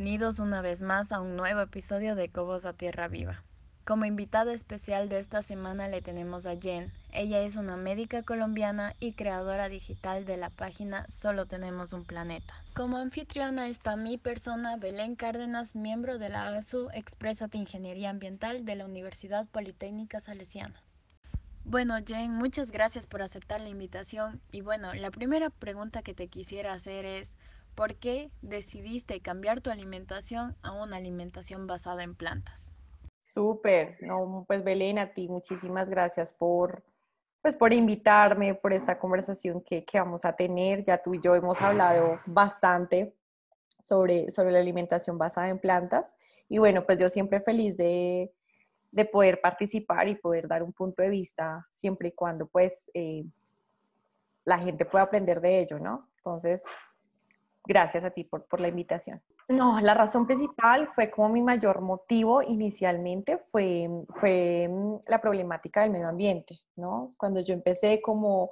Bienvenidos una vez más a un nuevo episodio de Cobos a Tierra Viva. Como invitada especial de esta semana le tenemos a Jen. Ella es una médica colombiana y creadora digital de la página Solo Tenemos un Planeta. Como anfitriona está mi persona, Belén Cárdenas, miembro de la ASU Exprésate Ingeniería Ambiental de la Universidad Politécnica Salesiana. Bueno, Jen, muchas gracias por aceptar la invitación. Y bueno, la primera pregunta que te quisiera hacer es, ¿por qué decidiste cambiar tu alimentación a una alimentación basada en plantas? Súper, no, pues Belén, a ti muchísimas gracias por, pues, por invitarme, por esta conversación que, que vamos a tener. Ya tú y yo hemos hablado bastante sobre, sobre la alimentación basada en plantas. Y bueno, pues yo siempre feliz de, de poder participar y poder dar un punto de vista siempre y cuando pues eh, la gente pueda aprender de ello, ¿no? Entonces, gracias a ti por, por la invitación. No, la razón principal fue como mi mayor motivo inicialmente fue, fue mm, la problemática del medio ambiente, ¿no? Cuando yo empecé como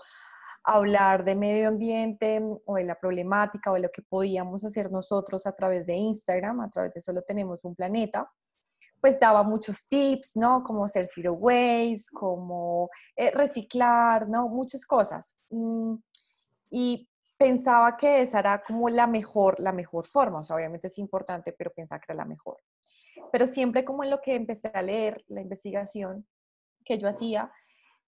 hablar de medio ambiente mm, o de la problemática o de lo que podíamos hacer nosotros a través de Instagram, a través de Solo Tenemos un Planeta, pues daba muchos tips, ¿no? Como hacer zero waste, como eh, reciclar, ¿no? Muchas cosas. Mm, y pensaba que esa era como la mejor, la mejor forma, o sea, obviamente es importante, pero pensaba que era la mejor. Pero siempre como en lo que empecé a leer, la investigación que yo hacía,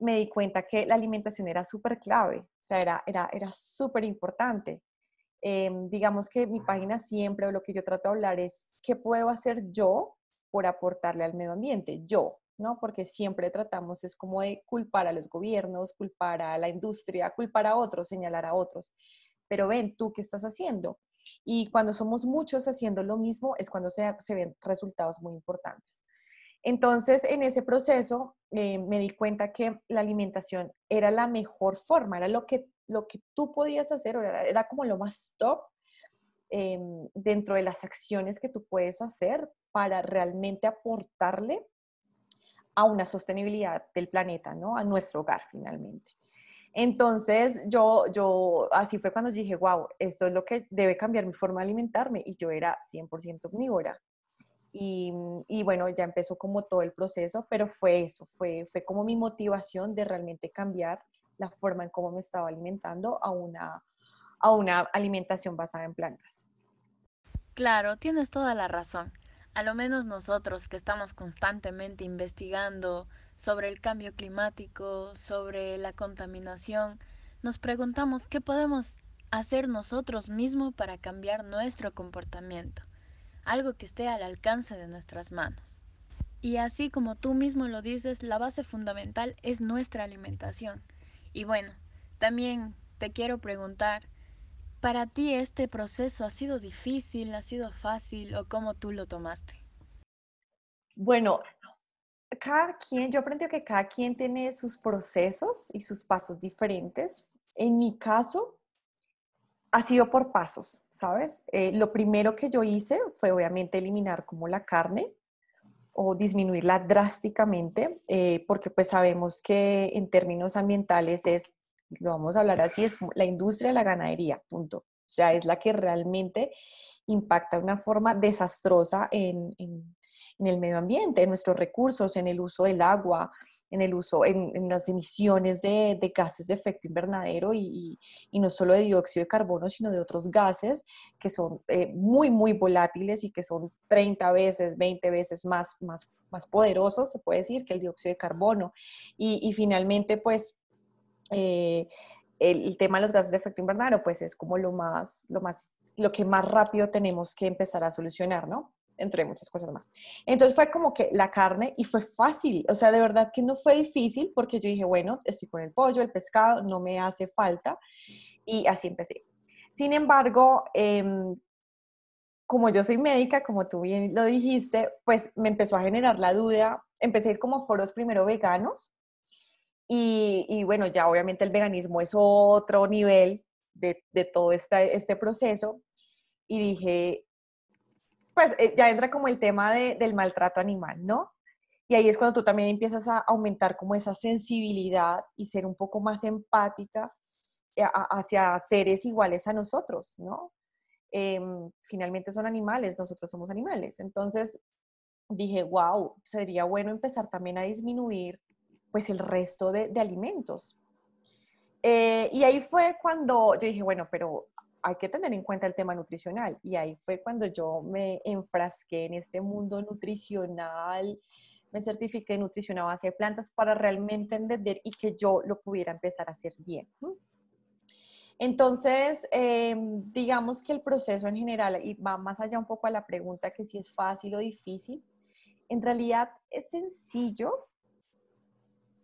me di cuenta que la alimentación era súper clave, o sea, era, era, era súper importante. Em, digamos que mi página siempre, o lo que yo trato de hablar es, ¿qué puedo hacer yo por aportarle al medio ambiente, yo, ¿no? Porque siempre tratamos es como de culpar a los gobiernos, culpar a la industria, culpar a otros, señalar a otros. Pero ven, tú qué estás haciendo. Y cuando somos muchos haciendo lo mismo es cuando se, ven resultados muy importantes. Entonces, en ese proceso eh, me di cuenta que la alimentación era la mejor forma, era lo que, lo que tú podías hacer, era, era como lo más top Em, dentro de las acciones que tú puedes hacer para realmente aportarle a una sostenibilidad del planeta, ¿no? A nuestro hogar finalmente. Entonces, yo, yo, así fue cuando dije, wow, esto es lo que debe cambiar mi forma de alimentarme. Y yo era 100% omnívora. Y, y, bueno, ya empezó como todo el proceso, pero fue eso, fue, fue como mi motivación de realmente cambiar la forma en cómo me estaba alimentando a una, a una alimentación basada en plantas. Claro, tienes toda la razón. A lo menos nosotros que estamos constantemente investigando sobre el cambio climático, sobre la contaminación, nos preguntamos qué podemos hacer nosotros mismos para cambiar nuestro comportamiento, algo que esté al alcance de nuestras manos. Y así como tú mismo lo dices, la base fundamental es nuestra alimentación. Y bueno, también te quiero preguntar, ¿Para ti este proceso ha sido difícil, ha sido fácil o cómo tú lo tomaste? Bueno, cada quien, yo aprendí que cada quien tiene sus procesos y sus pasos diferentes. En mi caso, ha sido por pasos, ¿sabes? Eh, lo primero que yo hice fue obviamente eliminar como la carne o disminuirla drásticamente, eh, porque pues sabemos que en términos ambientales es lo vamos a hablar así, es la industria de la ganadería, punto. O sea, es la que realmente impacta de una forma desastrosa en, el medio ambiente, en nuestros recursos, en el uso del agua, en el uso, en, las emisiones de, gases de efecto invernadero y, no solo de dióxido de carbono, sino de otros gases que son eh, muy, muy volátiles y que son 30 veces, 20 veces más, más, más poderosos, se puede decir, que el dióxido de carbono. Y, y finalmente, pues eh, el, tema de los gases de efecto invernadero, pues es como lo más, lo más, lo que más rápido tenemos que empezar a solucionar, ¿no? Entre muchas cosas más. Entonces fue como que la carne y fue fácil, o sea, de verdad que no fue difícil porque yo dije, bueno, estoy con el pollo, el pescado, no me hace falta y así empecé. Sin embargo, em, como yo soy médica, como tú bien lo dijiste, pues me empezó a generar la duda, empecé a ir como foros primero veganos, y, bueno, ya obviamente el veganismo es otro nivel de, todo este, este proceso. Y dije, pues eh, ya entra como el tema del maltrato animal, ¿no? Y ahí es cuando tú también empiezas a aumentar como esa sensibilidad y ser un poco más empática eh, hacia seres iguales a nosotros, ¿no? em, finalmente son animales, nosotros somos animales. Entonces dije, wow, sería bueno empezar también a disminuir pues el resto de, alimentos. Eh, y ahí fue cuando yo dije, bueno, pero hay que tener en cuenta el tema nutricional. Y ahí fue cuando yo me enfrasqué en este mundo nutricional, me certifiqué en nutrición a base de plantas para realmente entender y que yo lo pudiera empezar a hacer bien. Entonces, em, digamos que el proceso en general, y va más allá un poco a la pregunta que si es fácil o difícil, en realidad es sencillo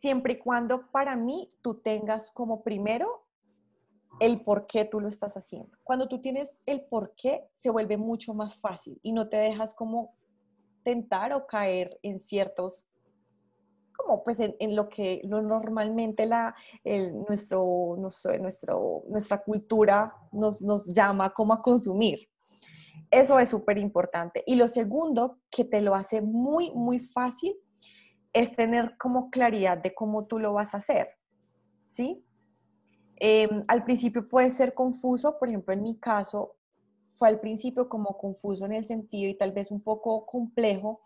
siempre y cuando para mí tú tengas como primero el por qué tú lo estás haciendo. Cuando tú tienes el por qué, se vuelve mucho más fácil y no te dejas como tentar o caer en ciertos, como pues en, lo que normalmente la, nuestro, nuestro, nuestra cultura nos, nos llama como a consumir. Eso es súper importante. Y lo segundo, que te lo hace muy, muy fácil, es tener como claridad de cómo tú lo vas a hacer. ¿Sí? Em, al principio puede ser confuso, por ejemplo, en mi caso fue al principio como confuso en el sentido y tal vez un poco complejo,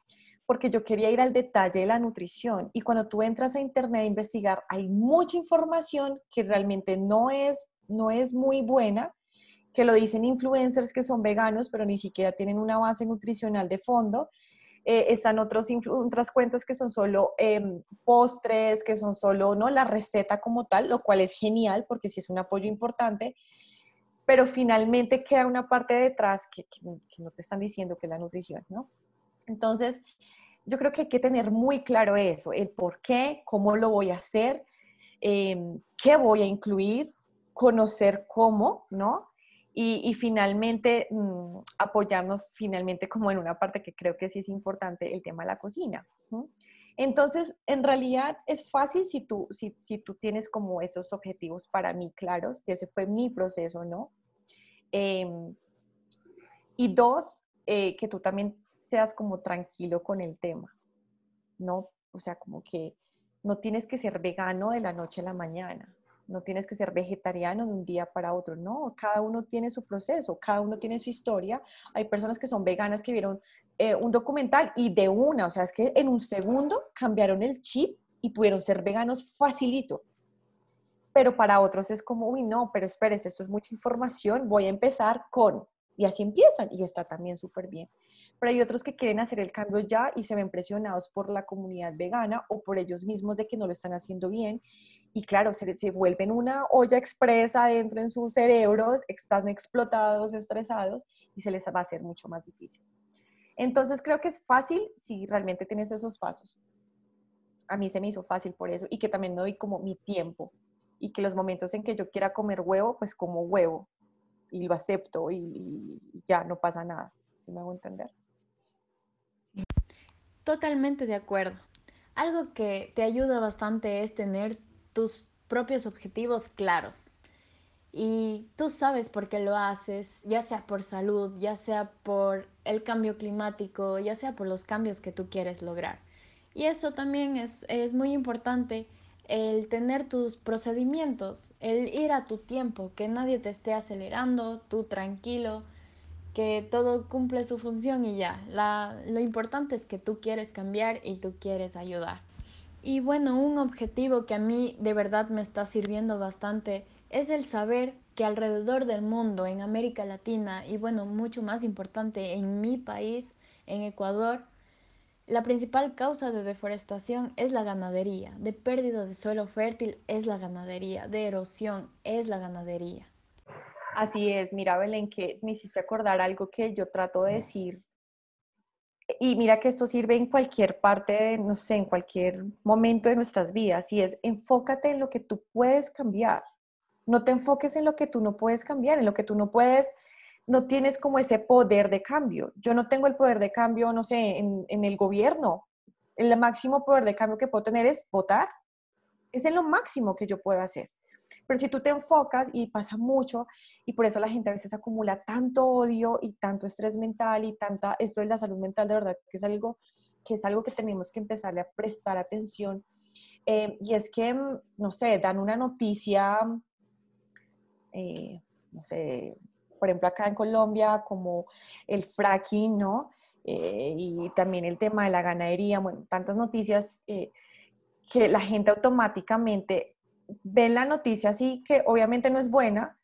porque yo quería ir al detalle de la nutrición. Y cuando tú entras a internet a investigar, hay mucha información que realmente no es, no es muy buena, que lo dicen influencers que son veganos, pero ni siquiera tienen una base nutricional de fondo. Eh, están otros, otras cuentas que son solo em, postres, que son solo ¿no? la receta como tal, lo cual es genial porque sí es un apoyo importante, pero finalmente queda una parte detrás que, no te están diciendo que es la nutrición, ¿no? Entonces, yo creo que hay que tener muy claro eso, el por qué, cómo lo voy a hacer, em, qué voy a incluir, conocer cómo, ¿no? Y, finalmente mm, apoyarnos finalmente como en una parte que creo que sí es importante, el tema de la cocina. Entonces, en realidad es fácil si tú, si, si, tú tienes como esos objetivos para mí claros, que ese fue mi proceso, ¿no? Em, y dos, eh, que tú también seas como tranquilo con el tema, ¿no? O sea, como que no tienes que ser vegano de la noche a la mañana no tienes que ser vegetariano de un día para otro, no, cada uno tiene su proceso, cada uno tiene su historia. Hay personas que son veganas que vieron eh, un documental y de una, o sea, es que en un segundo cambiaron el chip y pudieron ser veganos facilito. Pero para otros es como, uy, no, pero espérese, esto es mucha información, voy a empezar con, y así empiezan y está también súper bien pero hay otros que quieren hacer el cambio ya y se ven presionados por la comunidad vegana o por ellos mismos de que no lo están haciendo bien. Y claro, se, se vuelven una olla expresa dentro en sus cerebros, están explotados, estresados y se les va a hacer mucho más difícil. Entonces creo que es fácil si realmente tienes esos pasos. A mí se me hizo fácil por eso y que también me doy como mi tiempo y que los momentos en que yo quiera comer huevo, pues como huevo y lo acepto y, ya no pasa nada. ¿Sí me hago entender? Totalmente de acuerdo. Algo que te ayuda bastante es tener tus propios objetivos claros. Y tú sabes por qué lo haces, ya sea por salud, ya sea por el cambio climático, ya sea por los cambios que tú quieres lograr. Y eso también es, es muy importante, el tener tus procedimientos, el ir a tu tiempo, que nadie te esté acelerando, tú tranquilo, que todo cumple su función y ya. lo importante es que tú quieres cambiar y tú quieres ayudar. Y bueno, un objetivo que a mí de verdad me está sirviendo bastante es el saber que alrededor del mundo, en América Latina y bueno, mucho más importante en mi país, en Ecuador, la principal causa de deforestación es la ganadería, de pérdida de suelo fértil es la ganadería, de erosión es la ganadería. Así es, mira Belén, que me hiciste acordar algo que yo trato de decir. Y mira que esto sirve en cualquier parte, no sé, en cualquier momento de nuestras vidas, y es enfócate en lo que tú puedes cambiar. No te enfoques en lo que tú no puedes cambiar, en lo que tú no puedes, no tienes como ese poder de cambio. Yo no tengo el poder de cambio, no sé, en, en el gobierno. El máximo poder de cambio que puedo tener es votar. Es en lo máximo que yo puedo hacer. Pero si tú te enfocas y pasa mucho, y por eso la gente a veces acumula tanto odio y tanto estrés mental y tanta, esto de la salud mental de verdad que es algo que, es algo que tenemos que empezarle a prestar atención. Eh, y es que, no sé, dan una noticia, eh, no sé, por ejemplo, acá en Colombia, como el fracking, ¿no? Eh, y también el tema de la ganadería, bueno, tantas noticias que la gente automáticamente ve la noticia así, que obviamente no es buena,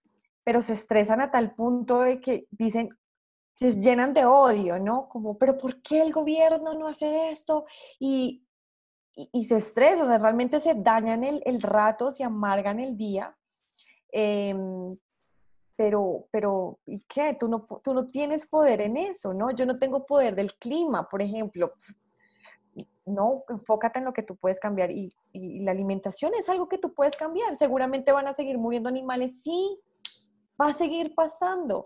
pero se estresan a tal punto de que dicen, se llenan de odio, ¿no? Como, pero ¿por qué el gobierno no hace esto? Y, y, se estresan, o sea, realmente se dañan el, el rato, se amargan el día. Em, pero, pero, ¿y qué? Tú no, tú no tienes poder en eso, ¿no? Yo no tengo poder del clima, por ejemplo. No, enfócate en lo que tú puedes cambiar y, la alimentación es algo que tú puedes cambiar. Seguramente van a seguir muriendo animales, sí, va a seguir pasando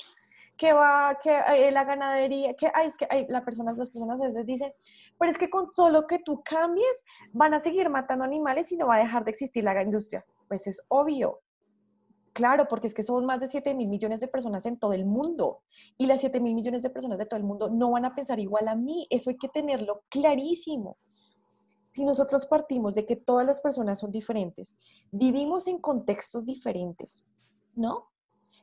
que va, que eh, la ganadería, que ay, es que hay, la persona, las personas a veces dicen, pero es que con solo que tú cambies, van a seguir matando animales y no va a dejar de existir la industria. Pues es obvio. Claro, porque es que son más de 7 mil millones de personas en todo el mundo y las 7 mil millones de personas de todo el mundo no van a pensar igual a mí. Eso hay que tenerlo clarísimo. Si nosotros partimos de que todas las personas son diferentes, vivimos en contextos diferentes, ¿no?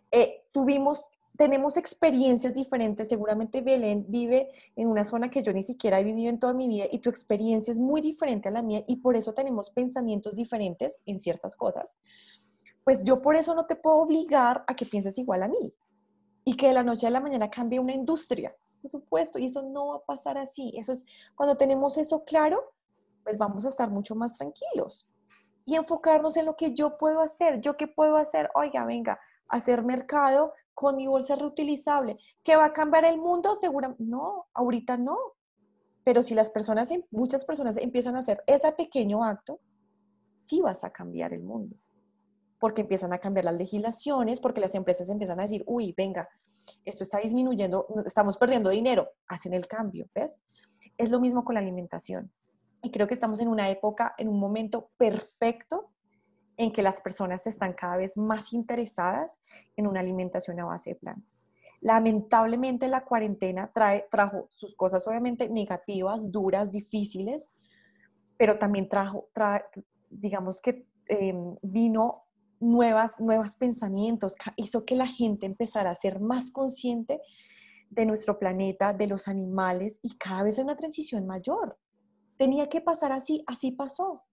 Eh, tuvimos tenemos experiencias diferentes. Seguramente Belén vive en una zona que yo ni siquiera he vivido en toda mi vida y tu experiencia es muy diferente a la mía y por eso tenemos pensamientos diferentes en ciertas cosas. Pues yo por eso no te puedo obligar a que pienses igual a mí y que de la noche a la mañana cambie una industria, por supuesto, y eso no va a pasar así. Eso es cuando tenemos eso claro, pues vamos a estar mucho más tranquilos y enfocarnos en lo que yo puedo hacer. ¿Yo qué puedo hacer? Oiga, venga, hacer mercado con mi bolsa reutilizable. ¿Que va a cambiar el mundo? Seguramente, no, ahorita no. Pero si las personas, muchas personas empiezan a hacer ese pequeño acto, sí vas a cambiar el mundo. Porque empiezan a cambiar las legislaciones, porque las empresas empiezan a decir, uy, venga, esto está disminuyendo, estamos perdiendo dinero, hacen el cambio, ¿ves? Es lo mismo con la alimentación. Y creo que estamos en una época, en un momento perfecto en que las personas están cada vez más interesadas en una alimentación a base de plantas. Lamentablemente la cuarentena trae, trajo sus cosas obviamente negativas, duras, difíciles, pero también trajo, digamos que em, vino nuevas, nuevos pensamientos, hizo que la gente empezara a ser más consciente de nuestro planeta, de los animales y cada vez una transición mayor. Tenía que pasar así, así pasó.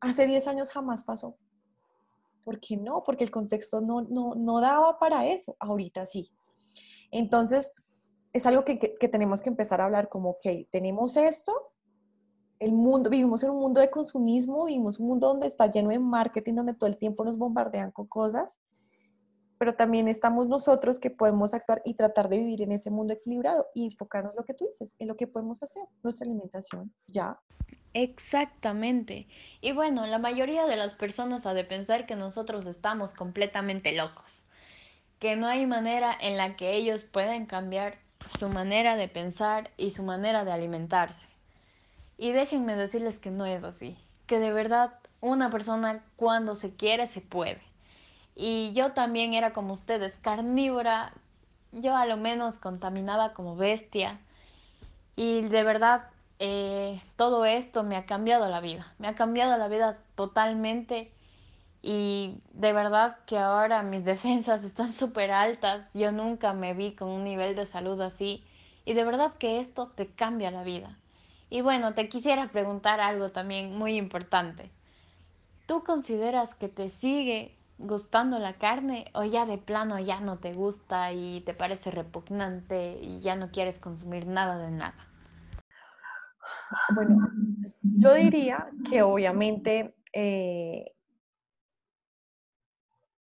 Hace 10 años jamás pasó. ¿Por qué no? Porque el contexto no, no, no daba para eso, ahorita sí. Entonces, es algo que, que, tenemos que empezar a hablar como, ok, tenemos esto, el mundo, vivimos en un mundo de consumismo, vivimos un mundo donde está lleno de marketing, donde todo el tiempo nos bombardean con cosas, pero también estamos nosotros que podemos actuar y tratar de vivir en ese mundo equilibrado y enfocarnos en lo que tú dices, en lo que podemos hacer, nuestra alimentación, ya, Exactamente. Y bueno, la mayoría de las personas ha de pensar que nosotros estamos completamente locos, que no hay manera en la que ellos puedan cambiar su manera de pensar y su manera de alimentarse. Y déjenme decirles que no es así, que de verdad una persona cuando se quiere se puede. Y yo también era como ustedes, carnívora, yo a lo menos contaminaba como bestia. Y de verdad eh, todo esto me ha cambiado la vida, me ha cambiado la vida totalmente y de verdad que ahora mis defensas están súper altas, yo nunca me vi con un nivel de salud así y de verdad que esto te cambia la vida. Y bueno, te quisiera preguntar algo también muy importante. ¿Tú consideras que te sigue gustando la carne o ya de plano ya no te gusta y te parece repugnante y ya no quieres consumir nada de nada? Bueno, yo diría que obviamente, eh,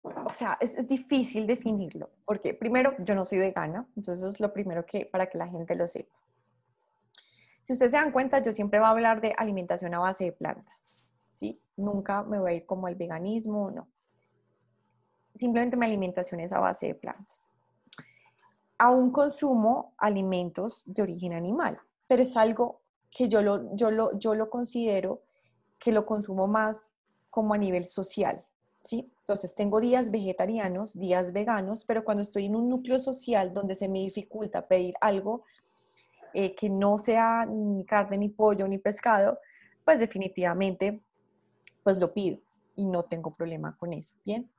o sea, es, difícil definirlo, porque primero, yo no soy vegana, entonces es lo primero que, para que la gente lo sepa. Si ustedes se dan cuenta, yo siempre voy a hablar de alimentación a base de plantas, ¿sí? Nunca me voy a ir como al veganismo, no. Simplemente mi alimentación es a base de plantas. Aún consumo alimentos de origen animal, pero es algo que yo lo, yo lo, yo lo considero que lo consumo más como a nivel social, ¿sí? Entonces tengo días vegetarianos, días veganos, pero cuando estoy en un núcleo social donde se me dificulta pedir algo eh, que no sea ni carne, ni pollo, ni pescado, pues definitivamente pues lo pido y no tengo problema con eso, ¿bien?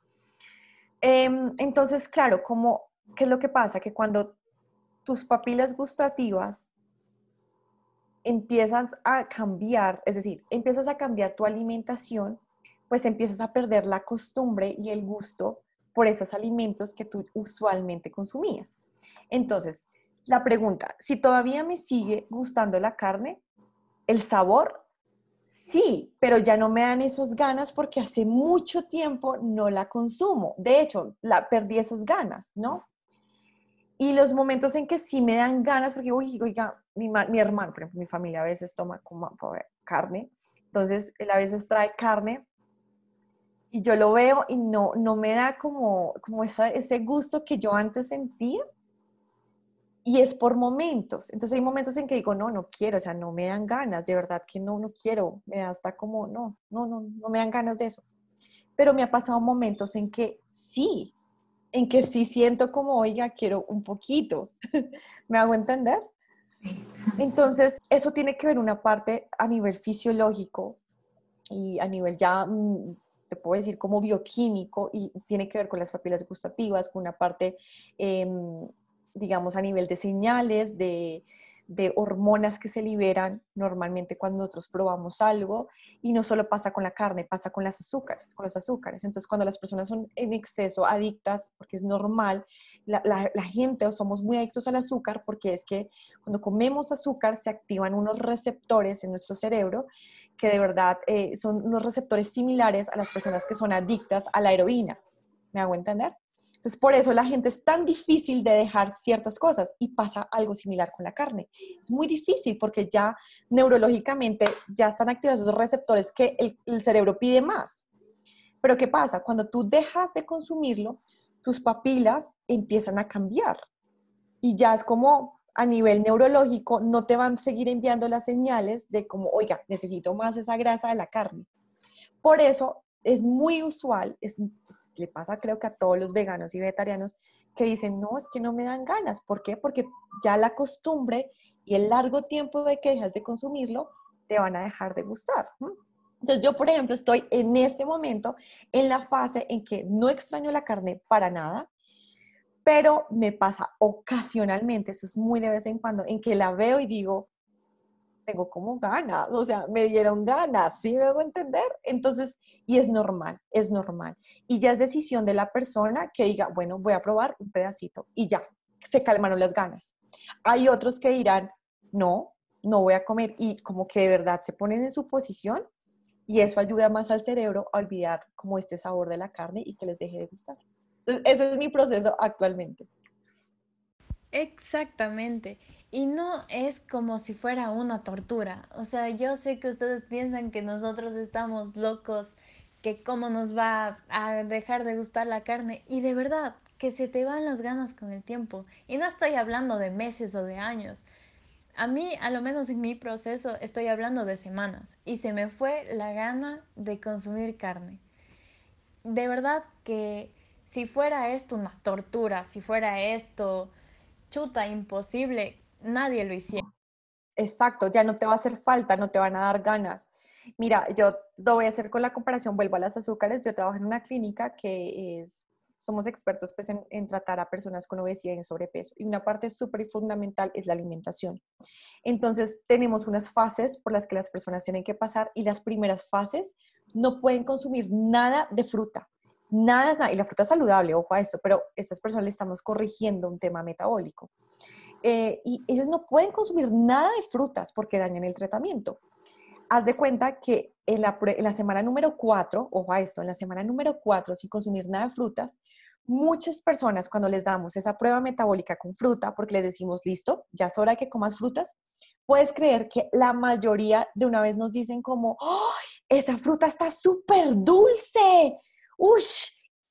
Em, entonces, claro, como ¿qué es lo que pasa? Que cuando tus papilas gustativas empiezan a cambiar, es decir, empiezas a cambiar tu alimentación, pues empiezas a perder la costumbre y el gusto por esos alimentos que tú usualmente consumías. Entonces, la pregunta, si todavía me sigue gustando la carne, el sabor, sí, pero ya no me dan esas ganas porque hace mucho tiempo no la consumo. De hecho, la perdí esas ganas, ¿no? Y los momentos en que sí me dan ganas, porque, oiga, mi, mi hermano, por ejemplo, mi familia a veces toma como, carne, entonces él a veces trae carne y yo lo veo y no, no me da como, como ese gusto que yo antes sentía. Y es por momentos. Entonces hay momentos en que digo, no, no quiero, o sea, no me dan ganas, de verdad que no, no quiero. Me da hasta como, no, no, no, no me dan ganas de eso. Pero me ha pasado momentos en que sí, en que sí siento como, oiga, quiero un poquito. ¿Me hago entender? Entonces, eso tiene que ver una parte a nivel fisiológico y a nivel ya, mm, te puedo decir, como bioquímico, y tiene que ver con las papilas gustativas, con una parte, em, digamos, a nivel de señales, de, de hormonas que se liberan normalmente cuando nosotros probamos algo y no solo pasa con la carne, pasa con las azúcares, con los azúcares. Entonces, cuando las personas son en exceso adictas, porque es normal, la, la, gente o somos muy adictos al azúcar porque es que cuando comemos azúcar se activan unos receptores en nuestro cerebro que de verdad eh, son unos receptores similares a las personas que son adictas a la heroína. ¿Me hago entender? Entonces, por eso la gente es tan difícil de dejar ciertas cosas y pasa algo similar con la carne. Es muy difícil porque ya neurológicamente ya están activados esos receptores que el, cerebro pide más. Pero ¿qué pasa? Cuando tú dejas de consumirlo, tus papilas empiezan a cambiar y ya es como a nivel neurológico no te van a seguir enviando las señales de como, oiga, necesito más esa grasa de la carne. Por eso es muy usual, es, le pasa creo que a todos los veganos y vegetarianos que dicen, no, es que no me dan ganas. ¿Por qué? Porque ya la costumbre y el largo tiempo de que dejas de consumirlo te van a dejar de gustar. Entonces yo, por ejemplo, estoy en este momento en la fase en que no extraño la carne para nada, pero me pasa ocasionalmente, eso es muy de vez en cuando, en que la veo y digo, tengo como ganas, o sea, me dieron ganas, ¿sí me hago entender? Entonces, y es normal, es normal. Y ya es decisión de la persona que diga, bueno, voy a probar un pedacito y ya, se calmaron las ganas. Hay otros que dirán, no, no voy a comer y como que de verdad se ponen en su posición y eso ayuda más al cerebro a olvidar como este sabor de la carne y que les deje de gustar. Entonces, ese es mi proceso actualmente. Exactamente. Y no es como si fuera una tortura. O sea, yo sé que ustedes piensan que nosotros estamos locos, que cómo nos va a dejar de gustar la carne. Y de verdad, que se te van las ganas con el tiempo. Y no estoy hablando de meses o de años. A mí, a lo menos en mi proceso, estoy hablando de semanas. Y se me fue la gana de consumir carne. De verdad que si fuera esto una tortura, si fuera esto chuta, imposible, nadie lo hiciera. Exacto, ya no te va a hacer falta, no te van a dar ganas. Mira, yo lo voy a hacer con la comparación, vuelvo a las azúcares, yo trabajo en una clínica que es, somos expertos pues, en, tratar a personas con obesidad y sobrepeso y una parte súper fundamental es la alimentación. Entonces tenemos unas fases por las que las personas tienen que pasar y las primeras fases no pueden consumir nada de fruta, nada, y la fruta es saludable, ojo a esto, pero a estas personas le estamos corrigiendo un tema metabólico. Eh, y ellos no pueden consumir nada de frutas porque dañan el tratamiento. Haz de cuenta que en la, en la semana número 4, ojo a esto, en la semana número 4, sin consumir nada de frutas, muchas personas cuando les damos esa prueba metabólica con fruta, porque les decimos, listo, ya es hora de que comas frutas, puedes creer que la mayoría de una vez nos dicen como, ¡Oh, esa fruta está súper dulce! ¡Uy!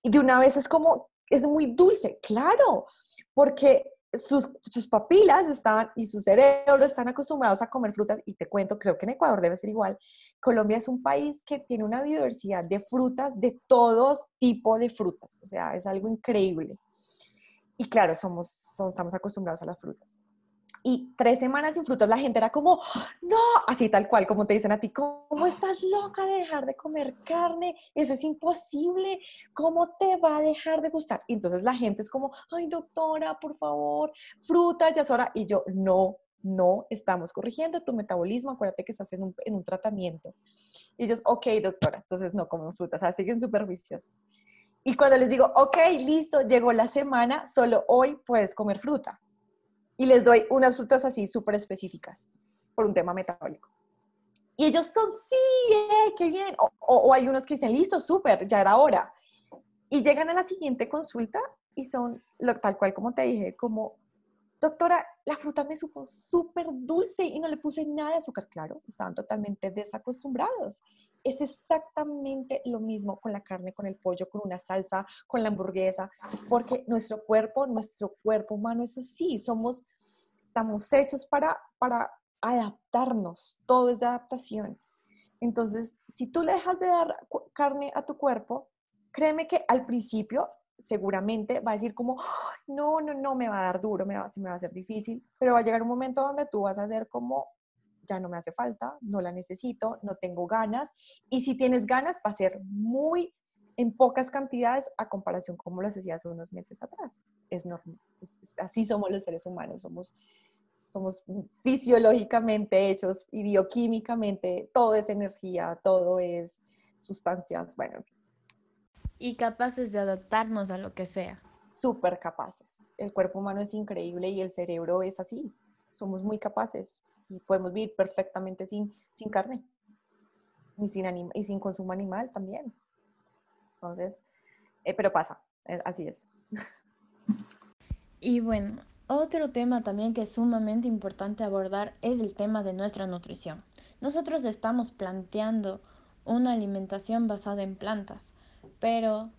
Y de una vez es como, es muy dulce, claro, porque sus, papilas estaban y su cerebro están acostumbrados a comer frutas y te cuento, creo que en Ecuador debe ser igual. Colombia es un país que tiene una biodiversidad de frutas, de todos tipo de frutas, o sea, es algo increíble. Y claro, somos, estamos acostumbrados a las frutas. Y tres semanas sin frutas la gente era como, no, así tal cual, como te dicen a ti, ¿cómo estás loca de dejar de comer carne? Eso es imposible, ¿cómo te va a dejar de gustar? Y entonces la gente es como, ay doctora, por favor, fruta, ya es hora. Y yo, no, no, estamos corrigiendo tu metabolismo, acuérdate que estás en un, en un tratamiento. Y ellos, ok, doctora, entonces no comen frutas, o sea, siguen súper viciosos. Y cuando les digo, ok, listo, llegó la semana, solo hoy puedes comer fruta y les doy unas frutas así súper específicas por un tema metabólico. Y ellos son, sí, eh, qué bien. O, hay unos que dicen, listo, súper, ya era hora. Y llegan a la siguiente consulta y son lo, tal cual como te dije, como, doctora, la fruta me supo súper dulce y no le puse nada de azúcar. Claro, estaban totalmente desacostumbrados. Es exactamente lo mismo con la carne, con el pollo, con una salsa, con la hamburguesa, porque nuestro cuerpo, nuestro cuerpo humano es así, somos, estamos hechos para, para adaptarnos, todo es de adaptación. Entonces, si tú le dejas de dar carne a tu cuerpo, créeme que al principio seguramente va a decir como, no, no, no, me va a dar duro, me va, me va a ser difícil, pero va a llegar un momento donde tú vas a hacer como, ya no me hace falta, no la necesito, no tengo ganas. Y si tienes ganas, va a ser muy en pocas cantidades a comparación como lo hacía hace unos meses atrás. Es normal. así somos los seres humanos, somos, somos fisiológicamente hechos y bioquímicamente, todo es energía, todo es sustancias, bueno, Y capaces de adaptarnos a lo que sea. Súper capaces. El cuerpo humano es increíble y el cerebro es así. Somos muy capaces y podemos vivir perfectamente sin, sin carne y sin, y sin consumo animal también. Entonces, eh, pero pasa, así es. Y bueno, otro tema también que es sumamente importante abordar es el tema de nuestra nutrición. Nosotros estamos planteando una alimentación basada en plantas, pero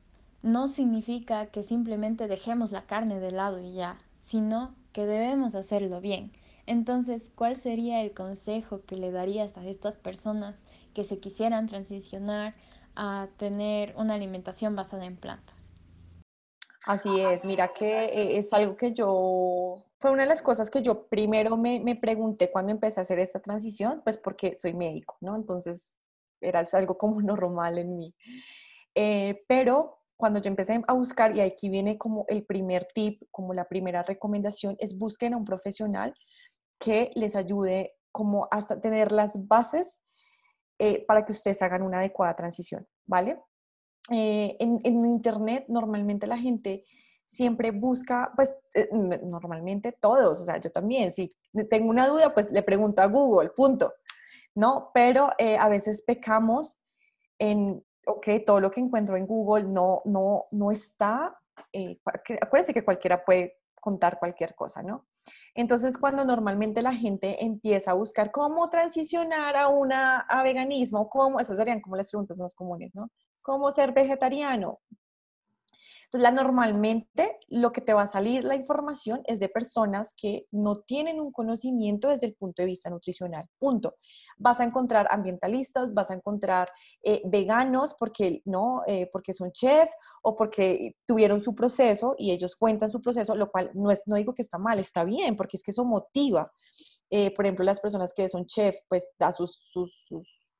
no significa que simplemente dejemos la carne de lado y ya, sino que debemos hacerlo bien. Entonces, ¿cuál sería el consejo que le darías a estas personas que se quisieran transicionar a tener una alimentación basada en plantas? Así es, mira que eh, es algo que yo, fue una de las cosas que yo primero me, me pregunté cuando empecé a hacer esta transición, pues porque soy médico, ¿no? Entonces era algo como normal en mí. Eh, pero cuando yo empecé a buscar, y aquí viene como el primer tip, como la primera recomendación, es busquen a un profesional que les ayude como hasta tener las bases eh, para que ustedes hagan una adecuada transición, ¿vale? Eh, en, Internet normalmente la gente siempre busca, pues eh, normalmente todos, o sea, yo también, si tengo una duda, pues le pregunto a Google, punto, ¿no? Pero a veces pecamos en, ok, todo lo que encuentro en Google no, no, no está, acuérdense que cualquiera puede contar cualquier cosa, ¿no? Entonces, cuando normalmente la gente empieza a buscar cómo transicionar a una a veganismo, cómo, esas serían como las preguntas más comunes, ¿no? ¿Cómo ser vegetariano? La, normalmente lo que te va a salir la información es de personas que no tienen un conocimiento desde el punto de vista nutricional. Punto. Vas a encontrar ambientalistas, vas a encontrar eh, veganos porque, ¿no? Eh, porque son chef o porque tuvieron su proceso y ellos cuentan su proceso, lo cual no, es, no digo que está mal, está bien, porque es que eso motiva. Eh, por ejemplo, las personas que son chef, pues da sus, sus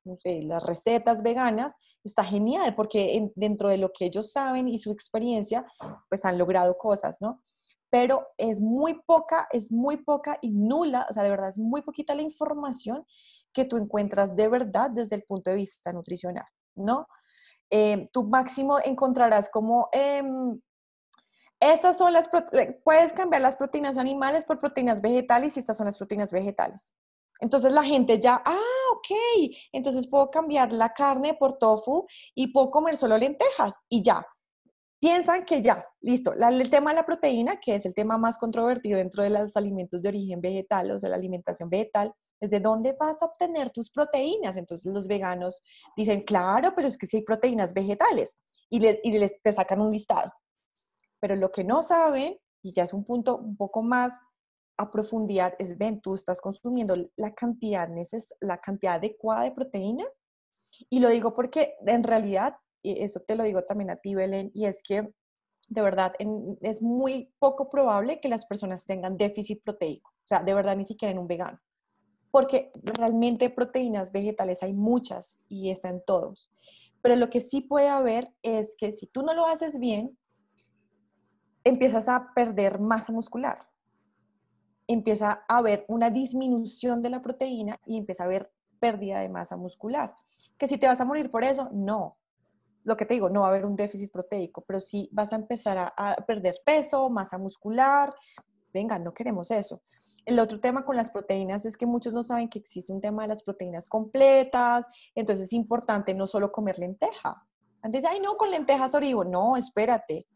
no sé, las recetas veganas, está genial porque dentro de lo que ellos saben y su experiencia, pues han logrado cosas, ¿no? Pero es muy poca, es muy poca y nula, o sea, de verdad es muy poquita la información que tú encuentras de verdad desde el punto de vista nutricional, ¿no? Eh, tú máximo encontrarás como, em, estas son las, eh, puedes cambiar las proteínas animales por proteínas vegetales y estas son las proteínas vegetales. Entonces la gente ya, ah, ok, entonces puedo cambiar la carne por tofu y puedo comer solo lentejas y ya. Piensan que ya, listo. el tema de la proteína, que es el tema más controvertido dentro de los alimentos de origen vegetal, o sea, la alimentación vegetal, es de dónde vas a obtener tus proteínas. Entonces los veganos dicen, claro, pero es que sí hay proteínas vegetales y, y les, te sacan un listado. Pero lo que no saben, y ya es un punto un poco más a profundidad es, ven, tú estás consumiendo la cantidad, la cantidad adecuada de proteína. Y lo digo porque en realidad, eso te lo digo también a ti, Belén, y es que de verdad es muy poco probable que las personas tengan déficit proteico. O sea, de verdad ni siquiera en un vegano. Porque realmente proteínas vegetales hay muchas y están todos. Pero lo que sí puede haber es que si tú no lo haces bien, empiezas a perder masa muscular. Empieza a haber una disminución de la proteína y empieza a haber pérdida de masa muscular. Que si te vas a morir por eso, no. Lo que te digo, no va a haber un déficit proteico, pero sí vas a empezar a, perder peso, masa muscular. Venga, no queremos eso. El otro tema con las proteínas es que muchos no saben que existe un tema de las proteínas completas, entonces es importante no solo comer lenteja. Antes, ay, no, con lentejas orivo. No, espérate.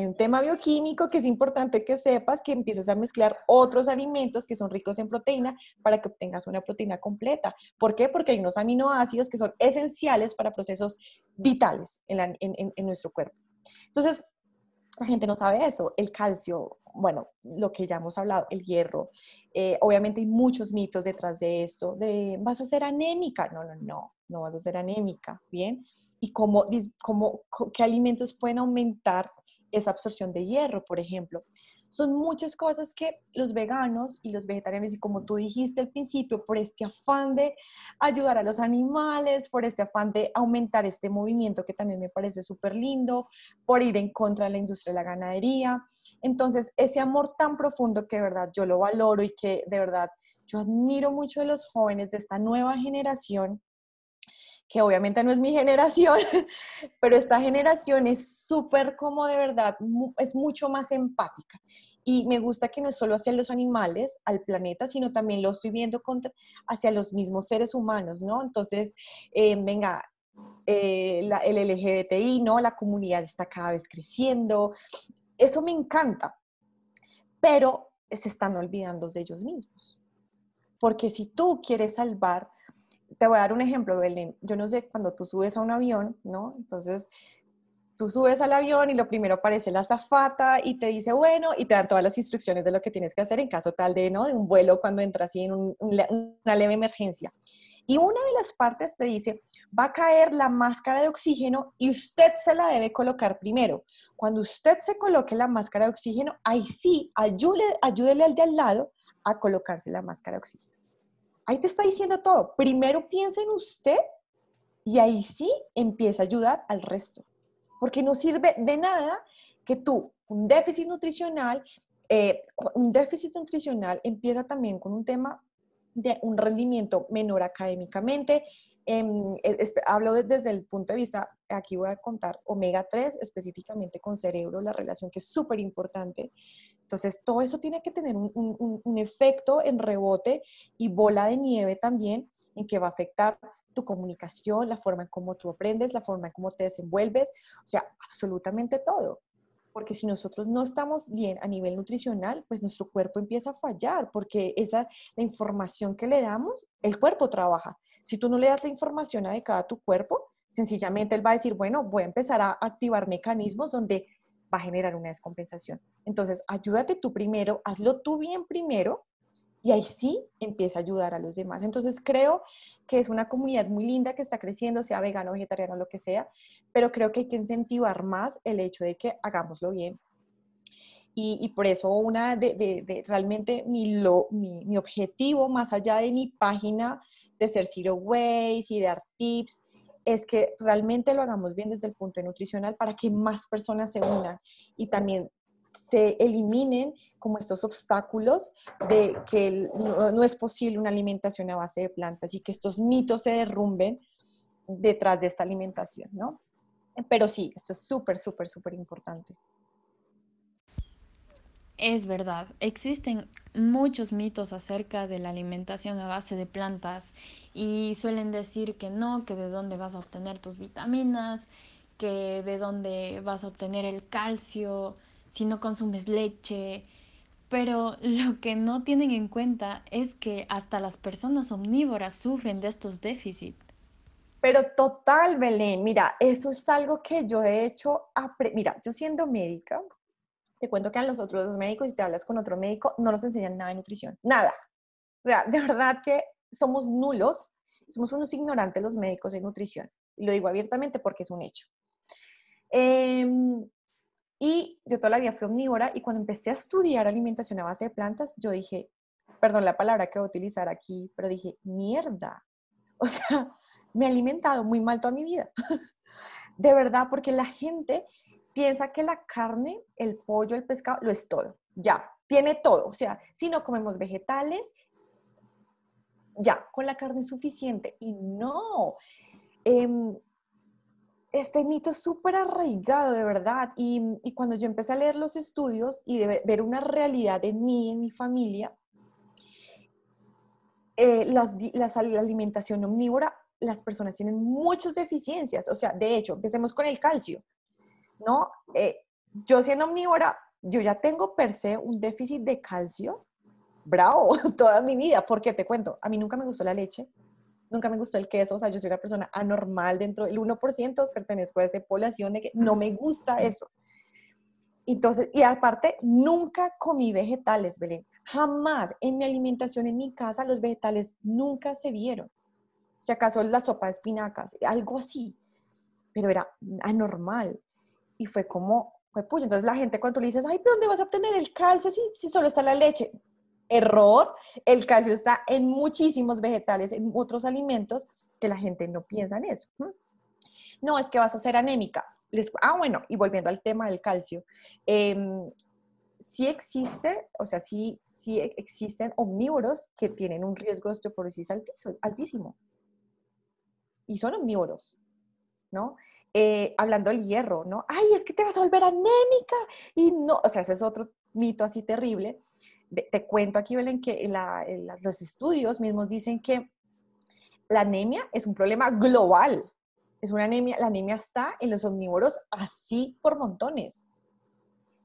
Hay un tema bioquímico que es importante que sepas que empieces a mezclar otros alimentos que son ricos en proteína para que obtengas una proteína completa. ¿Por qué? Porque hay unos aminoácidos que son esenciales para procesos vitales en, nuestro cuerpo. Entonces, la gente no sabe eso. El calcio, bueno, lo que ya hemos hablado, el hierro. Eh, obviamente hay muchos mitos detrás de esto, de vas a ser anémica. No, no, no, no vas a ser anémica, ¿bien? Y cómo, cómo, qué alimentos pueden aumentar esa absorción de hierro, por ejemplo. Son muchas cosas que los veganos y los vegetarianos, y como tú dijiste al principio, por este afán de ayudar a los animales, por este afán de aumentar este movimiento que también me parece súper lindo, por ir en contra de la industria de la ganadería. Entonces, ese amor tan profundo que de verdad yo lo valoro y que de verdad yo admiro mucho de los jóvenes de esta nueva generación, que obviamente no es mi generación, pero esta generación es súper como de verdad, es mucho más empática. Y me gusta que no es solo hacia los animales, al planeta, sino también lo estoy viendo contra, hacia los mismos seres humanos, ¿no? Entonces, eh, venga, eh, el LGBTI, ¿no? La comunidad está cada vez creciendo. Eso me encanta, pero se están olvidando de ellos mismos. Porque si tú quieres salvar te voy a dar un ejemplo, Belén. Yo no sé, cuando tú subes a un avión, ¿no? Entonces, tú subes al avión y lo primero aparece la zafata y te dice, bueno, y te dan todas las instrucciones de lo que tienes que hacer en caso tal de, ¿no? De un vuelo cuando entras en una leve emergencia. Y una de las partes te dice, va a caer la máscara de oxígeno y usted se la debe colocar primero. Cuando usted se coloque la máscara de oxígeno, ahí sí, ayúdele, ayúdele al de al lado a colocarse la máscara de oxígeno. Ahí te está diciendo todo. Primero piensa en usted y ahí sí empieza a ayudar al resto. Porque no sirve de nada que tú, un déficit nutricional, eh, un déficit nutricional empieza también con un tema de un rendimiento menor académicamente. Em, hablo desde el punto de vista, aquí voy a contar omega 3 específicamente con cerebro, la relación que es súper importante. Entonces, todo eso tiene que tener un, efecto en rebote y bola de nieve también, en que va a afectar tu comunicación, la forma en cómo tú aprendes, la forma en cómo te desenvuelves, o sea, absolutamente todo. Porque si nosotros no estamos bien a nivel nutricional, pues nuestro cuerpo empieza a fallar, porque esa la información que le damos, el cuerpo trabaja. Si tú no le das la información adecuada a tu cuerpo, sencillamente él va a decir, bueno, voy a empezar a activar mecanismos donde va a generar una descompensación. Entonces, ayúdate tú primero, hazlo tú bien primero y ahí sí empieza a ayudar a los demás. Entonces, creo que es una comunidad muy linda que está creciendo, sea vegano, vegetariano, lo que sea, pero creo que hay que incentivar más el hecho de que hagámoslo bien. Y, por eso una de, realmente mi, lo, mi, objetivo, más allá de mi página de ser Zero Waste y dar tips, es que realmente lo hagamos bien desde el punto nutricional para que más personas se unan y también se eliminen como estos obstáculos de que no, es posible una alimentación a base de plantas y que estos mitos se derrumben detrás de esta alimentación, ¿no? Pero sí, esto es súper, súper, súper importante. Es verdad, existen muchos mitos acerca de la alimentación a base de plantas y suelen decir que no, que de dónde vas a obtener tus vitaminas, que de dónde vas a obtener el calcio si no consumes leche. Pero lo que no tienen en cuenta es que hasta las personas omnívoras sufren de estos déficits. Pero total, Belén, mira, eso es algo que yo de hecho, mira, yo siendo médica, te cuento que a los otros dos médicos, si te hablas con otro médico, no nos enseñan nada de nutrición, nada. O sea, de verdad que somos nulos, somos unos ignorantes los médicos en nutrición. Y lo digo abiertamente porque es un hecho. Em, y yo toda la vida fui omnívora y cuando empecé a estudiar alimentación a base de plantas, yo dije, perdón la palabra que voy a utilizar aquí, pero dije, mierda. O sea, me he alimentado muy mal toda mi vida. De verdad, porque la gente piensa que la carne, el pollo, el pescado, lo es todo. Ya, tiene todo. O sea, si no comemos vegetales, ya, con la carne suficiente. Y no. Em, este mito es súper arraigado, de verdad. Y, cuando yo empecé a leer los estudios y de ver una realidad en mí, en mi familia, eh, las, la alimentación omnívora, las personas tienen muchas deficiencias. O sea, de hecho, empecemos con el calcio. ¿no? Eh, yo siendo omnívora, yo ya tengo per se un déficit de calcio, bravo, toda mi vida, porque te cuento, a mí nunca me gustó la leche, nunca me gustó el queso, o sea, yo soy una persona anormal dentro del 1%, pertenezco a esa población de que no me gusta eso. Entonces, y aparte, nunca comí vegetales, Belén. Jamás en mi alimentación en mi casa los vegetales nunca se vieron. Si acaso la sopa de espinacas, algo así. Pero era anormal y fue como, pues, pues, entonces la gente cuando le dices, ay, ¿pero dónde vas a obtener el calcio si, si solo está la leche? Error, el calcio está en muchísimos vegetales, en otros alimentos, que la gente no piensa en eso. No, es que vas a ser anémica. Ah, bueno, y volviendo al tema del calcio, eh, sí existe, o sea, sí, sí existen omnívoros que tienen un riesgo de osteoporosis altísimo. Y son omnívoros, ¿no? Eh, hablando del hierro, ¿no? Ay, es que te vas a volver anémica. Y no, o sea, ese es otro mito así terrible. Te cuento aquí, Belén, que los estudios mismos dicen que la anemia es un problema global. Es una anemia, la anemia está en los omnívoros así por montones.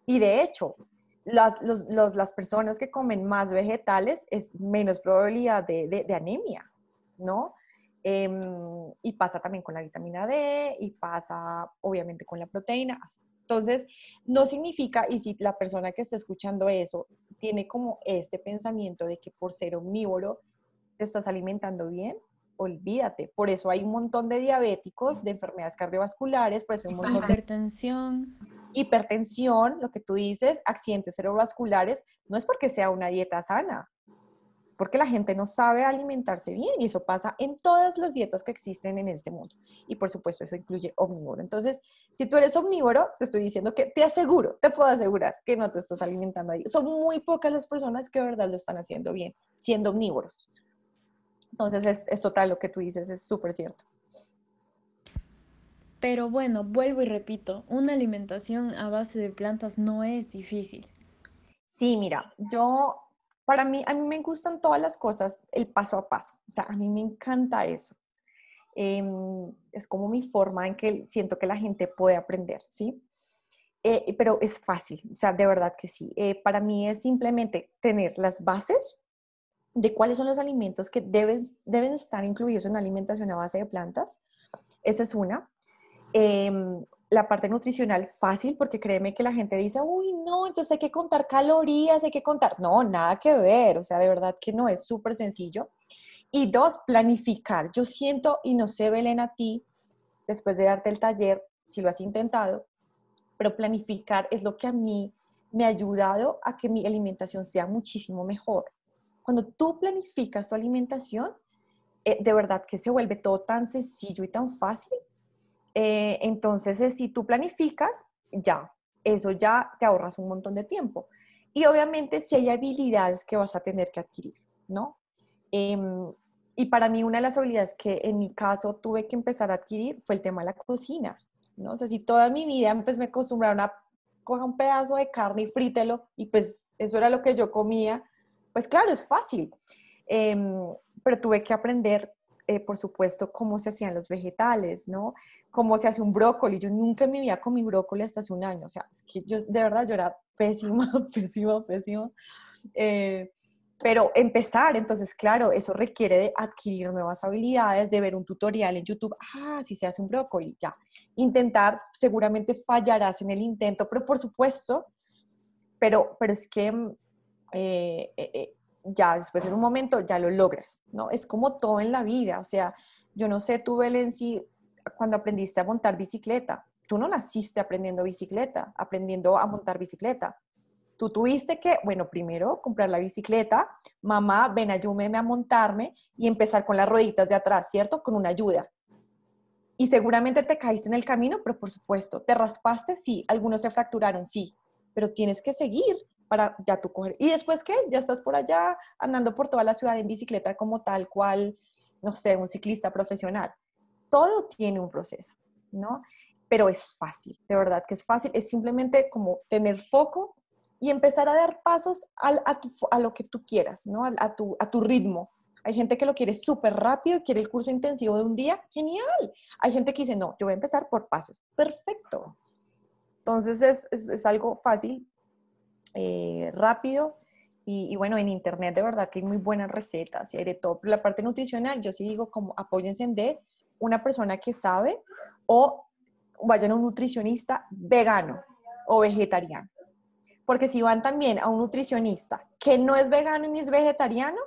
Y de hecho, las, las personas que comen más vegetales es menos probabilidad de, de anemia, ¿no? Em, y pasa también con la vitamina D y pasa obviamente con la proteína. Entonces, no significa, y si la persona que está escuchando eso tiene como este pensamiento de que por ser omnívoro te estás alimentando bien, olvídate. Por eso hay un montón de diabéticos, de enfermedades cardiovasculares, por eso hay un montón de... Hipertensión. Hipertensión, lo que tú dices, accidentes cerebrovasculares, no es porque sea una dieta sana, porque la gente no sabe alimentarse bien y eso pasa en todas las dietas que existen en este mundo. Y por supuesto eso incluye omnívoro. Entonces, si tú eres omnívoro, te estoy diciendo que te aseguro, te puedo asegurar que no te estás alimentando ahí. Son muy pocas las personas que de verdad lo están haciendo bien, siendo omnívoros. Entonces es, es total lo que tú dices, es súper cierto. Pero bueno, vuelvo y repito, una alimentación a base de plantas no es difícil. Sí, mira, yo para mí, a mí me gustan todas las cosas, el paso a paso. O sea, a mí me encanta eso. Em, es como mi forma en que siento que la gente puede aprender, ¿sí? Eh, pero es fácil, o sea, de verdad que sí. Eh, para mí es simplemente tener las bases de cuáles son los alimentos que deben, deben estar incluidos en una alimentación a base de plantas. Esa es una. La parte nutricional fácil, porque créeme que la gente dice, uy, no, entonces hay que contar calorías, hay que contar. No, nada que ver, o sea, de verdad que no, es súper sencillo. Y dos, planificar. Yo siento, y no sé, Belén, a ti, después de darte el taller, si lo has intentado, pero planificar es lo que a mí me ha ayudado a que mi alimentación sea muchísimo mejor. Cuando tú planificas tu alimentación, eh, de verdad que se vuelve todo tan sencillo y tan fácil eh, entonces, eh, si tú planificas, ya, eso ya te ahorras un montón de tiempo. Y obviamente si hay habilidades que vas a tener que adquirir, ¿no? Em, y para mí una de las habilidades que en mi caso tuve que empezar a adquirir fue el tema de la cocina, ¿no? O sea, si toda mi vida pues me acostumbraron a coger un pedazo de carne y frítelo y pues eso era lo que yo comía, pues claro, es fácil. Em, pero tuve que aprender eh, por supuesto, cómo se hacían los vegetales, ¿no? Cómo se hace un brócoli. Yo nunca en mi vida comí brócoli hasta hace un año. O sea, es que yo, de verdad, yo era pésima, pésima, pésima. Eh, pero empezar, entonces, claro, eso requiere de adquirir nuevas habilidades, de ver un tutorial en YouTube. Ah, si se hace un brócoli, ya. Intentar, seguramente fallarás en el intento, pero por supuesto, pero, pero es que mm, eh, ya después en un momento ya lo logras, ¿no? Es como todo en la vida, o sea, yo no sé tú, Belén, si cuando aprendiste a montar bicicleta, tú no naciste aprendiendo bicicleta, aprendiendo a montar bicicleta. Tú tuviste que, bueno, primero comprar la bicicleta, mamá, ven, ayúdeme a montarme y empezar con las rueditas de atrás, ¿cierto? Con una ayuda. Y seguramente te caíste en el camino, pero por supuesto, ¿te raspaste? Sí. ¿Algunos se fracturaron? Sí. Pero tienes que seguir para ya tú coger. ¿Y después qué? Ya estás por allá andando por toda la ciudad en bicicleta como tal cual, no sé, un ciclista profesional. Todo tiene un proceso, ¿no? Pero es fácil, de verdad que es fácil. Es simplemente como tener foco y empezar a dar pasos a, lo que tú quieras, ¿no? A, tu, a tu ritmo. Hay gente que lo quiere súper rápido, quiere el curso intensivo de un día, genial. Hay gente que dice, no, yo voy a empezar por pasos, perfecto. Entonces es, es, algo fácil, eh, rápido y, bueno, en internet de verdad que hay muy buenas recetas y hay de todo. la parte nutricional, yo sí digo como apóyense de una persona que sabe o vayan a un nutricionista vegano o vegetariano porque si van también a un nutricionista que no es vegano ni es vegetariano,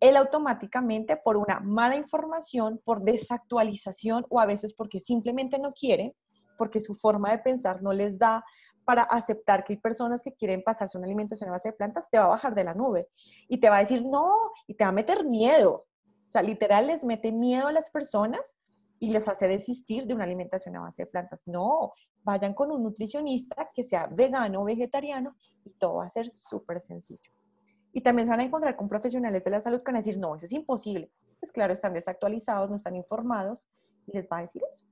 él automáticamente por una mala información, por desactualización o a veces porque simplemente no quiere, porque su forma de pensar no les da para aceptar que hay personas que quieren pasarse una alimentación a base de plantas, te va a bajar de la nube y te va a decir no y te va a meter miedo. O sea, literal les mete miedo a las personas y les hace desistir de una alimentación a base de plantas. No, vayan con un nutricionista que sea vegano o vegetariano y todo va a ser súper sencillo. Y también se van a encontrar con profesionales de la salud que van a decir, no, eso es imposible. Pues claro, están desactualizados, no están informados y les va a decir eso.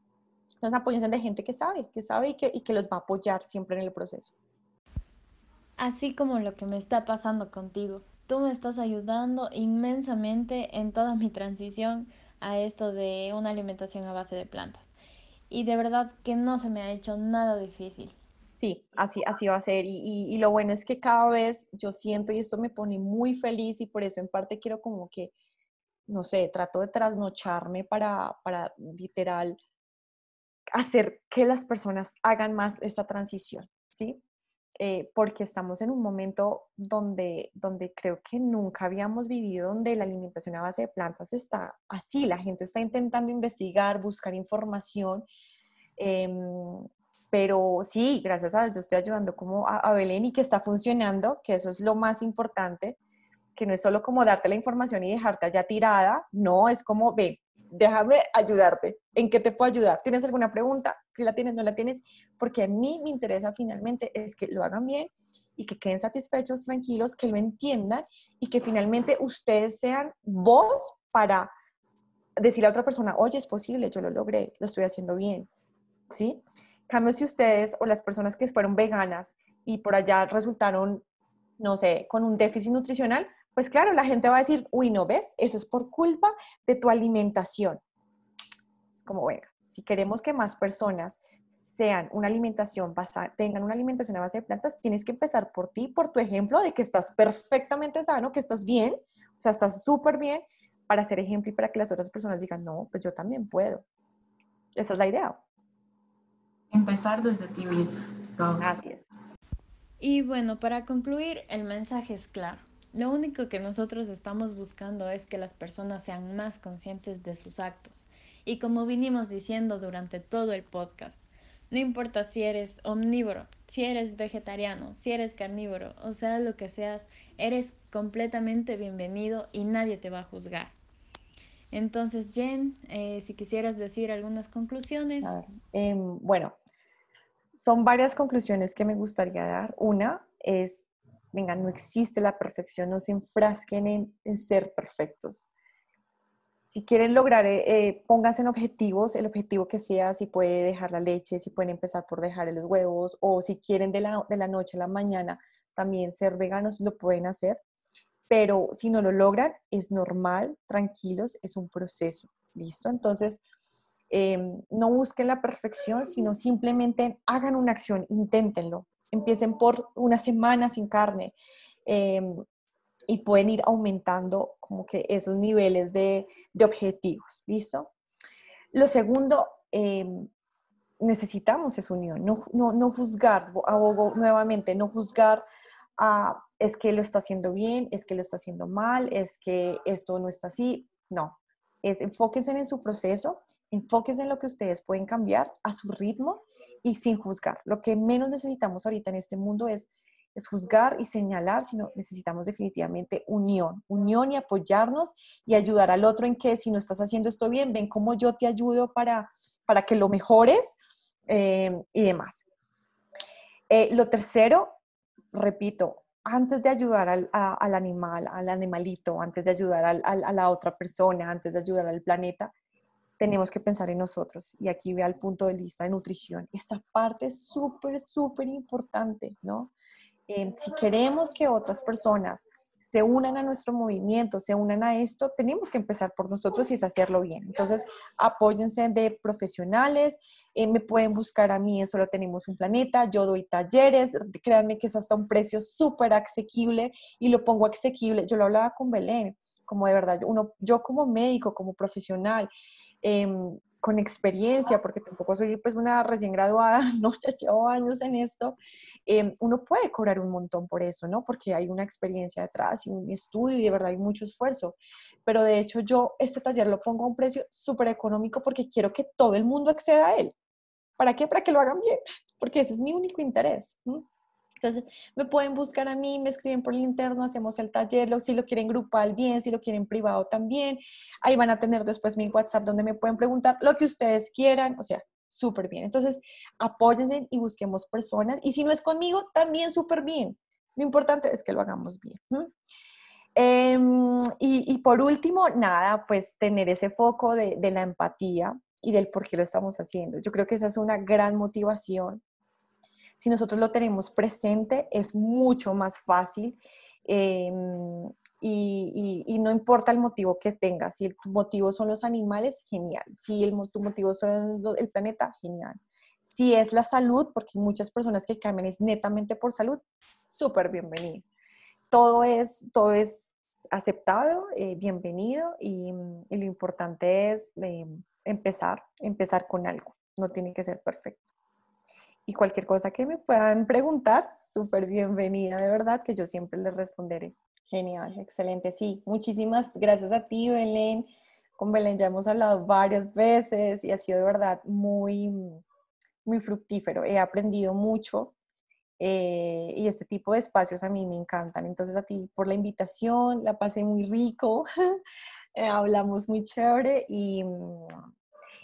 Entonces apóyense de gente que sabe, que sabe y que, y que los va a apoyar siempre en el proceso. Así como lo que me está pasando contigo. Tú me estás ayudando inmensamente en toda mi transición a esto de una alimentación a base de plantas. Y de verdad que no se me ha hecho nada difícil. Sí, así, así va a ser. Y, y, lo bueno es que cada vez yo siento, y esto me pone muy feliz, y por eso en parte quiero como que, no sé, trato de trasnocharme para, para literal hacer que las personas hagan más esta transición, ¿sí? Eh, porque estamos en un momento donde, donde creo que nunca habíamos vivido, donde la alimentación a base de plantas está así, la gente está intentando investigar, buscar información, em, pero sí, gracias a Dios yo estoy ayudando como a, a Belén y que está funcionando, que eso es lo más importante, que no es solo como darte la información y dejarte allá tirada, no, es como, ve, déjame ayudarte. ¿En qué te puedo ayudar? ¿Tienes alguna pregunta? Si la tienes, no la tienes, porque a mí me interesa finalmente es que lo hagan bien y que queden satisfechos, tranquilos, que lo entiendan y que finalmente ustedes sean vos para decirle a otra persona, oye, es posible, yo lo logré, lo estoy haciendo bien, ¿sí? Cambio si ustedes o las personas que fueron veganas y por allá resultaron, no sé, con un déficit nutricional, pues claro, la gente va a decir, uy, no ves, eso es por culpa de tu alimentación. Es como, venga, si queremos que más personas sean una alimentación basada, tengan una alimentación a base de plantas, tienes que empezar por ti, por tu ejemplo de que estás perfectamente sano, que estás bien, o sea, estás súper bien, para ser ejemplo y para que las otras personas digan, no, pues yo también puedo. Esa es la idea. Empezar desde ti mismo. Así es. Y bueno, para concluir, el mensaje es claro. Lo único que nosotros estamos buscando es que las personas sean más conscientes de sus actos. Y como vinimos diciendo durante todo el podcast, no importa si eres omnívoro, si eres vegetariano, si eres carnívoro, o sea lo que seas, eres completamente bienvenido y nadie te va a juzgar. Entonces, Jen, eh, si quisieras decir algunas conclusiones. Em, bueno, son varias conclusiones que me gustaría dar. Una es venga, no existe la perfección, no se enfrasquen en, ser perfectos. Si quieren lograr, eh, eh, pónganse en objetivos, el objetivo que sea, si puede dejar la leche, si pueden empezar por dejar los huevos, o si quieren de la, de la noche a la mañana también ser veganos, lo pueden hacer. Pero si no lo logran, es normal, tranquilos, es un proceso. ¿Listo? Entonces, em, no busquen la perfección, sino simplemente hagan una acción, inténtenlo empiecen por una semana sin carne em, y pueden ir aumentando como que esos niveles de, objetivos, ¿listo? Lo segundo, em, necesitamos esa unión, no, no, no juzgar, abogo nuevamente, no juzgar a es que lo está haciendo bien, es que lo está haciendo mal, es que esto no está así, no, es enfóquense en su proceso, enfóquense en lo que ustedes pueden cambiar a su ritmo y sin juzgar. Lo que menos necesitamos ahorita en este mundo es es juzgar y señalar, sino necesitamos definitivamente unión, unión y apoyarnos y ayudar al otro en que si no estás haciendo esto bien, ven cómo yo te ayudo para, para que lo mejores eh, y demás. Eh, lo tercero, repito, antes de ayudar al, animal, al animalito, antes de ayudar a la otra persona, antes de ayudar al planeta, tenemos que pensar en nosotros. Y aquí ve al punto de vista de nutrición. Esta parte es súper, súper importante, ¿no? Eh, si queremos que otras personas se unan a nuestro movimiento, se unan a esto, tenemos que empezar por nosotros y es hacerlo bien. Entonces, apóyense de profesionales, eh, me pueden buscar a mí, Solo Tenemos un Planeta, yo doy talleres, créanme que es hasta un precio súper asequible y lo pongo asequible. Yo lo hablaba con Belén, como de verdad, uno, yo como médico, como profesional, Em, con experiencia, porque tampoco soy pues una recién graduada, no, ya llevo años en esto, em, uno puede cobrar un montón por eso, ¿no? Porque hay una experiencia detrás y un estudio y de verdad hay mucho esfuerzo. Pero de hecho yo este taller lo pongo a un precio súper económico porque quiero que todo el mundo acceda a él. ¿Para qué? Para que lo hagan bien, porque ese es mi único interés. Entonces, me pueden buscar a mí, me escriben por el interno, hacemos el taller, si lo quieren grupal, bien, si lo quieren privado también. Ahí van a tener después mi WhatsApp donde me pueden preguntar lo que ustedes quieran, o sea, súper bien. Entonces, apóyense y busquemos personas. Y si no es conmigo, también súper bien. Lo importante es que lo hagamos bien. Em, y, por último, nada, pues tener ese foco de, de la empatía y del por qué lo estamos haciendo. Yo creo que esa es una gran motivación si nosotros lo tenemos presente, es mucho más fácil. Em, y, no importa el motivo que tengas, si el motivo son los animales, genial. Si el, tu motivo son el planeta, genial. Si es la salud, porque hay muchas personas que cambian es netamente por salud, súper bienvenido. Todo es, todo es aceptado, eh, bienvenido y, lo importante es eh, empezar, empezar con algo. No tiene que ser perfecto y cualquier cosa que me puedan preguntar, súper bienvenida, de verdad, que yo siempre les responderé. Genial, excelente. Sí, muchísimas gracias a ti, Belén. Con Belén ya hemos hablado varias veces y ha sido de verdad muy, muy fructífero. He aprendido mucho eh, y este tipo de espacios a mí me encantan. Entonces a ti por la invitación, la pasé muy rico, eh, hablamos muy chévere y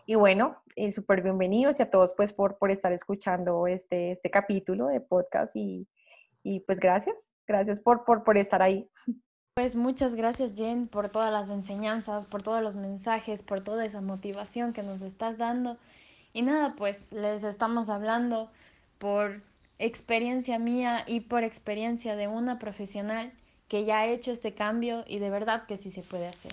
y bueno, eh, súper bienvenidos y a todos pues por, por estar escuchando este, este capítulo de podcast y, y pues gracias, gracias por, por, por estar ahí. Pues muchas gracias Jen por todas las enseñanzas, por todos los mensajes, por toda esa motivación que nos estás dando. Y nada, pues les estamos hablando por experiencia mía y por experiencia de una profesional que ya ha hecho este cambio y de verdad que sí se puede hacer.